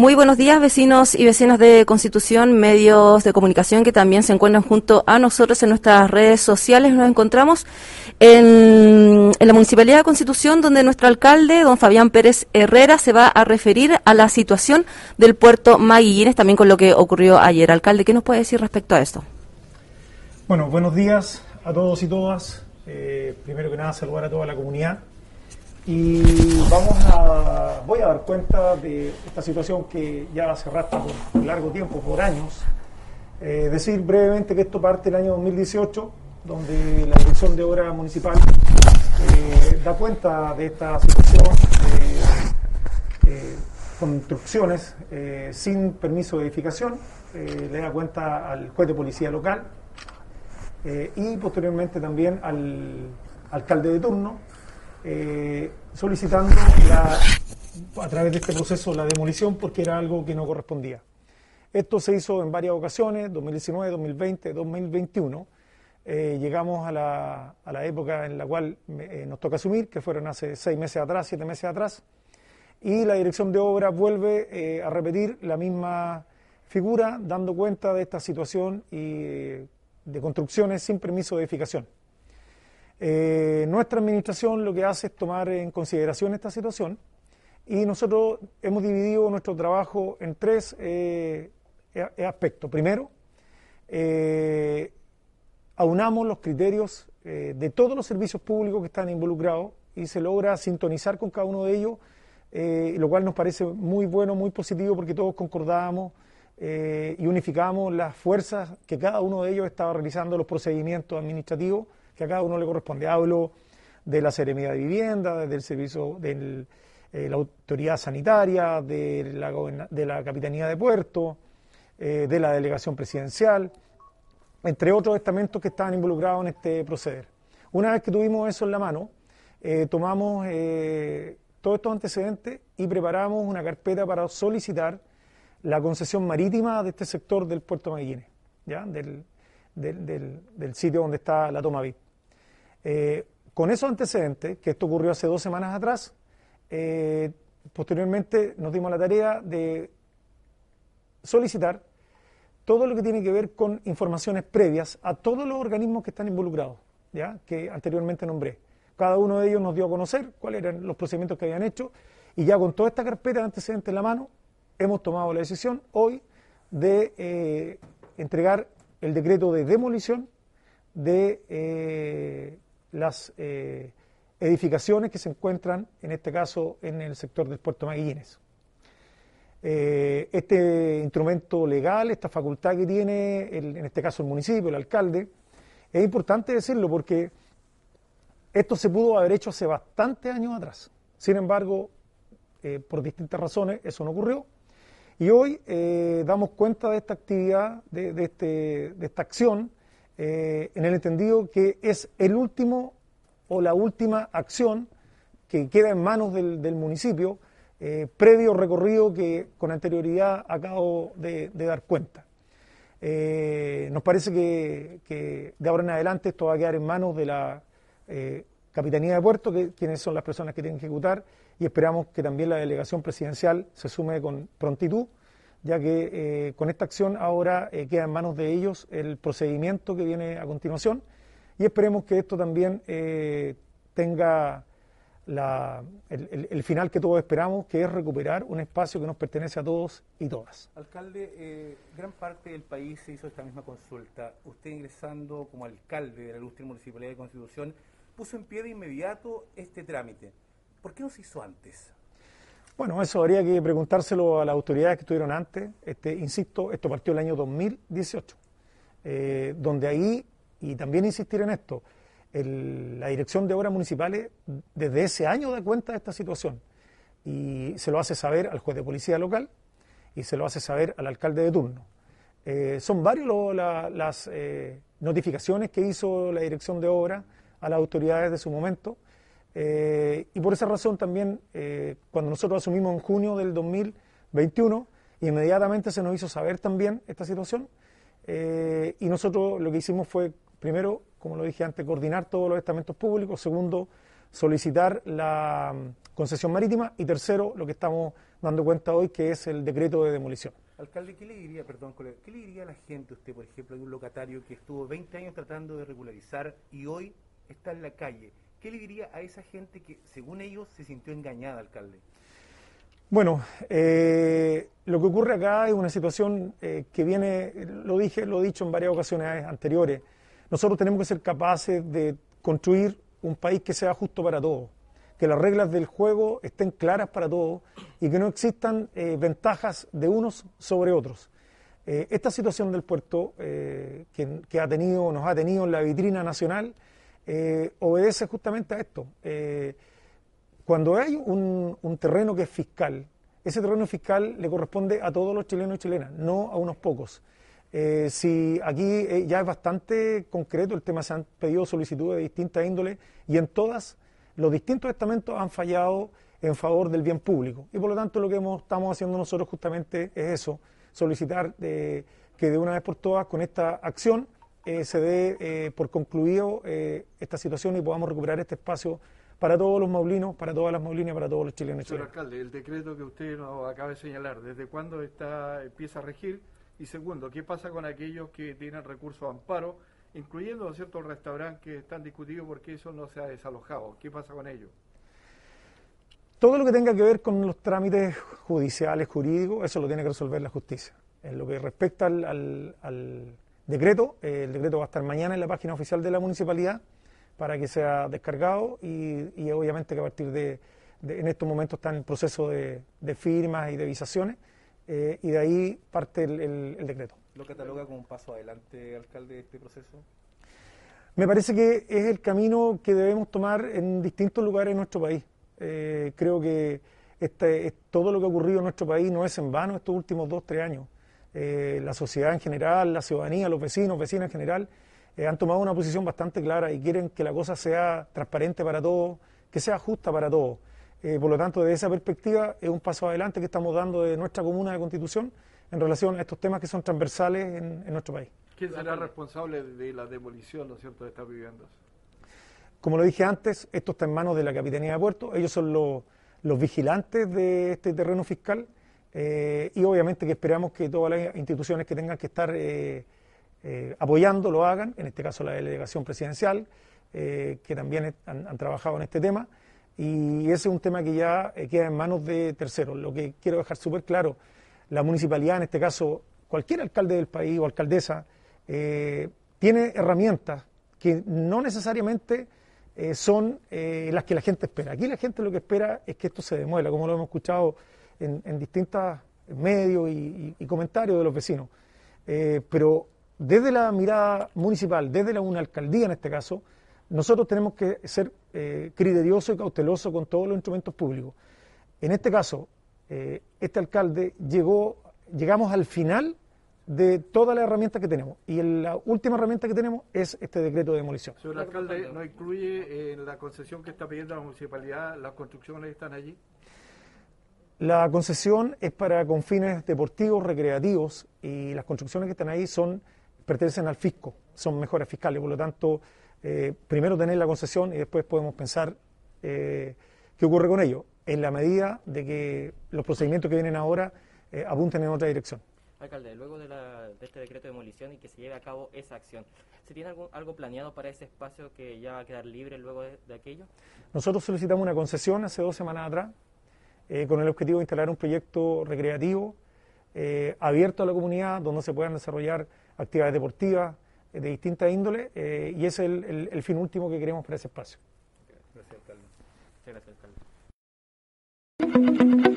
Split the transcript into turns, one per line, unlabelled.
Muy buenos días, vecinos y vecinas de Constitución, medios de comunicación que también se encuentran junto a nosotros en nuestras redes sociales. Nos encontramos en, la Municipalidad de Constitución, donde nuestro alcalde, don Fabián Pérez Herrera, se va a referir a la situación del puerto Maguillines, también con lo que ocurrió ayer. Alcalde, ¿qué nos puede decir respecto a esto?
Bueno, buenos días a todos y todas. Eh, primero que nada, saludar a toda la comunidad y vamos a, voy a dar cuenta de esta situación que ya se arrastra por largo tiempo, por años. Eh, decir brevemente que esto parte del año 2018, donde la Dirección de Obra Municipal eh, da cuenta de esta situación de eh, construcciones sin permiso de edificación, le da cuenta al juez de policía local y posteriormente también al alcalde de turno eh, solicitando a través de este proceso la demolición porque era algo que no correspondía. Esto se hizo en varias ocasiones, 2019, 2020, 2021. llegamos a la, a la, época en la cual eh, nos toca asumir, que fueron hace seis meses atrás, siete meses atrás, y la dirección de obra vuelve eh, a repetir la misma figura, dando cuenta de esta situación y de construcciones sin permiso de edificación. Eh, nuestra administración lo que hace es tomar en consideración esta situación y nosotros hemos dividido nuestro trabajo en tres eh, aspectos. Primero, eh, aunamos los criterios de todos los servicios públicos que están involucrados y se logra sintonizar con cada uno de ellos, lo cual nos parece muy bueno, muy positivo porque todos concordamos y unificamos las fuerzas que cada uno de ellos estaba realizando los procedimientos administrativos que a cada uno le corresponde. Hablo de la Seremía de Vivienda, del servicio de eh, la autoridad sanitaria, de la, de Capitanía de Puerto, eh, de la delegación presidencial, entre otros estamentos que estaban involucrados en este proceder. Una vez que tuvimos eso en la mano, eh, tomamos todos estos antecedentes y preparamos una carpeta para solicitar la concesión marítima de este sector del puerto Maguillines, ¿ya? Del, del, sitio donde está la toma VIP. Eh, con esos antecedentes, que esto ocurrió hace dos semanas atrás, eh, posteriormente nos dimos la tarea de solicitar todo lo que tiene que ver con informaciones previas a todos los organismos que están involucrados, ¿ya? que anteriormente nombré. Cada uno de ellos nos dio a conocer cuáles eran los procedimientos que habían hecho y ya con toda esta carpeta de antecedentes en la mano hemos tomado la decisión hoy de eh, entregar el decreto de demolición de las eh, edificaciones que se encuentran, en este caso, en el sector del puerto Maguillines. Eh, este instrumento legal, esta facultad que tiene, en este caso el municipio, el alcalde, es importante decirlo porque esto se pudo haber hecho hace bastantes años atrás. Sin embargo, eh, por distintas razones, eso no ocurrió. Y hoy damos cuenta de esta actividad, de, este, de esta acción, eh, en el entendido que es el último o la última acción que queda en manos del, municipio, eh, previo recorrido que con anterioridad acabo de, dar cuenta. Eh, nos parece que, de ahora en adelante esto va a quedar en manos de la Capitanía de Puerto, que, quienes son las personas que tienen que ejecutar, y esperamos que también la delegación presidencial se sume con prontitud ya que eh, con esta acción ahora eh, queda en manos de ellos el procedimiento que viene a continuación y esperemos que esto también eh, tenga el, final que todos esperamos, que es recuperar un espacio que nos pertenece a todos y todas.
Alcalde, gran parte del país se hizo esta misma consulta. Usted ingresando como alcalde de la ilustre Municipalidad de Constitución, puso en pie de inmediato este trámite. ¿Por qué no se hizo antes?
Bueno, eso habría que preguntárselo a las autoridades que estuvieron antes. Este, insisto, esto partió el año 2018, eh, donde ahí, y también insistir en esto, la Dirección de Obras Municipales desde ese año da cuenta de esta situación y se lo hace saber al juez de policía local y se lo hace saber al alcalde de turno. Eh, son varias las eh, notificaciones que hizo la Dirección de Obras a las autoridades de su momento eh, y por esa razón también, eh, cuando nosotros asumimos en junio del 2021, inmediatamente se nos hizo saber también esta situación. Eh, y nosotros lo que hicimos fue, primero, como lo dije antes, coordinar todos los estamentos públicos. Segundo, solicitar la mm, concesión marítima y tercero, lo que estamos dando cuenta hoy, que es el decreto de demolición.
Alcalde, ¿qué le diría, perdón, qué le diría a la gente usted, por ejemplo, de un locatario que estuvo 20 años tratando de regularizar y hoy está en la calle? ¿Qué le diría a esa gente que, según ellos, se sintió engañada, alcalde?
Bueno, eh, lo que ocurre acá es una situación eh, que viene, lo dije, lo he dicho en varias ocasiones anteriores. Nosotros tenemos que ser capaces de construir un país que sea justo para todos, que las reglas del juego estén claras para todos y que no existan eh, ventajas de unos sobre otros. esta situación del puerto que, ha tenido, nos ha tenido en la vitrina nacional obedece justamente a esto. Cuando hay un, terreno que es fiscal, ese terreno fiscal le corresponde a todos los chilenos y chilenas, no a unos pocos. Eh, si aquí eh, ya es bastante concreto el tema, se han pedido solicitudes de distintas índoles y en todas los distintos estamentos han fallado en favor del bien público. Y por lo tanto lo que estamos haciendo nosotros justamente es eso, solicitar que de una vez por todas con esta acción eh, se dé por concluido esta situación y podamos recuperar este espacio para todos los maulinos, para todas las maulinas, para todos los chilenos.
Señor alcalde, el decreto que usted nos acaba de señalar, ¿desde cuándo está, empieza a regir? Y segundo, ¿qué pasa con aquellos que tienen recursos de amparo, incluyendo ciertos restaurantes que están discutidos porque eso no se ha desalojado? ¿Qué pasa con ellos?
Todo lo que tenga que ver con los trámites judiciales, jurídicos, eso lo tiene que resolver la justicia. En lo que respecta al, decreto, eh, el decreto va a estar mañana en la página oficial de la municipalidad para que sea descargado y, obviamente que a partir de, en estos momentos está en proceso de, firmas y de visaciones eh, y de ahí parte el, decreto.
¿Lo cataloga como un paso adelante, alcalde, de este proceso?
Me parece que es el camino que debemos tomar en distintos lugares en nuestro país. Eh, creo que este, todo lo que ha ocurrido en nuestro país no es en vano estos últimos dos, tres años. Eh, la sociedad en general, la ciudadanía, los vecinos, vecinas en general, eh, han tomado una posición bastante clara y quieren que la cosa sea transparente para todos, que sea justa para todos. Eh, por lo tanto, desde esa perspectiva es un paso adelante que estamos dando de nuestra comuna de constitución en relación a estos temas que son transversales en, nuestro país.
¿Quién será responsable de la demolición ¿no cierto, de estas viviendas?
Como lo dije antes, esto está en manos de la Capitanía de Puerto, ellos son los, vigilantes de este terreno fiscal eh, y obviamente que esperamos que todas las instituciones que tengan que estar eh, apoyando lo hagan, en este caso la delegación presidencial, eh, que también han, trabajado en este tema, y ese es un tema que ya eh, queda en manos de terceros. Lo que quiero dejar súper claro, la municipalidad, en este caso cualquier alcalde del país o alcaldesa, tiene herramientas que no necesariamente son las que la gente espera. Aquí la gente lo que espera es que esto se demuela, como lo hemos escuchado en, distintos medios y, comentarios de los vecinos. pero desde la mirada municipal, desde la, una alcaldía en este caso, nosotros tenemos que ser eh, criteriosos y cautelosos con todos los instrumentos públicos. En este caso, eh, este alcalde llegó, llegamos al final de todas las herramientas que tenemos. Y la última herramienta que tenemos es este decreto de demolición.
Señor alcalde, ¿no incluye en la concesión que está pidiendo la municipalidad las construcciones que están allí?
La concesión es para con fines deportivos, recreativos, y las construcciones que están ahí son pertenecen al fisco, son mejores fiscales, por lo tanto, eh, primero tener la concesión y después podemos pensar eh, qué ocurre con ello, en la medida de que los procedimientos que vienen ahora eh, apunten en otra dirección.
Alcalde, luego de, este decreto de demolición y que se lleve a cabo esa acción, ¿se tiene algo, planeado para ese espacio que ya va a quedar libre luego de, aquello?
Nosotros solicitamos una concesión hace dos semanas atrás con el objetivo de instalar un proyecto recreativo abierto a la comunidad donde se puedan desarrollar actividades deportivas eh, de distintas índoles eh, y ese es el, fin último que queremos para ese espacio. Gracias, alcalde. Gracias, alcalde.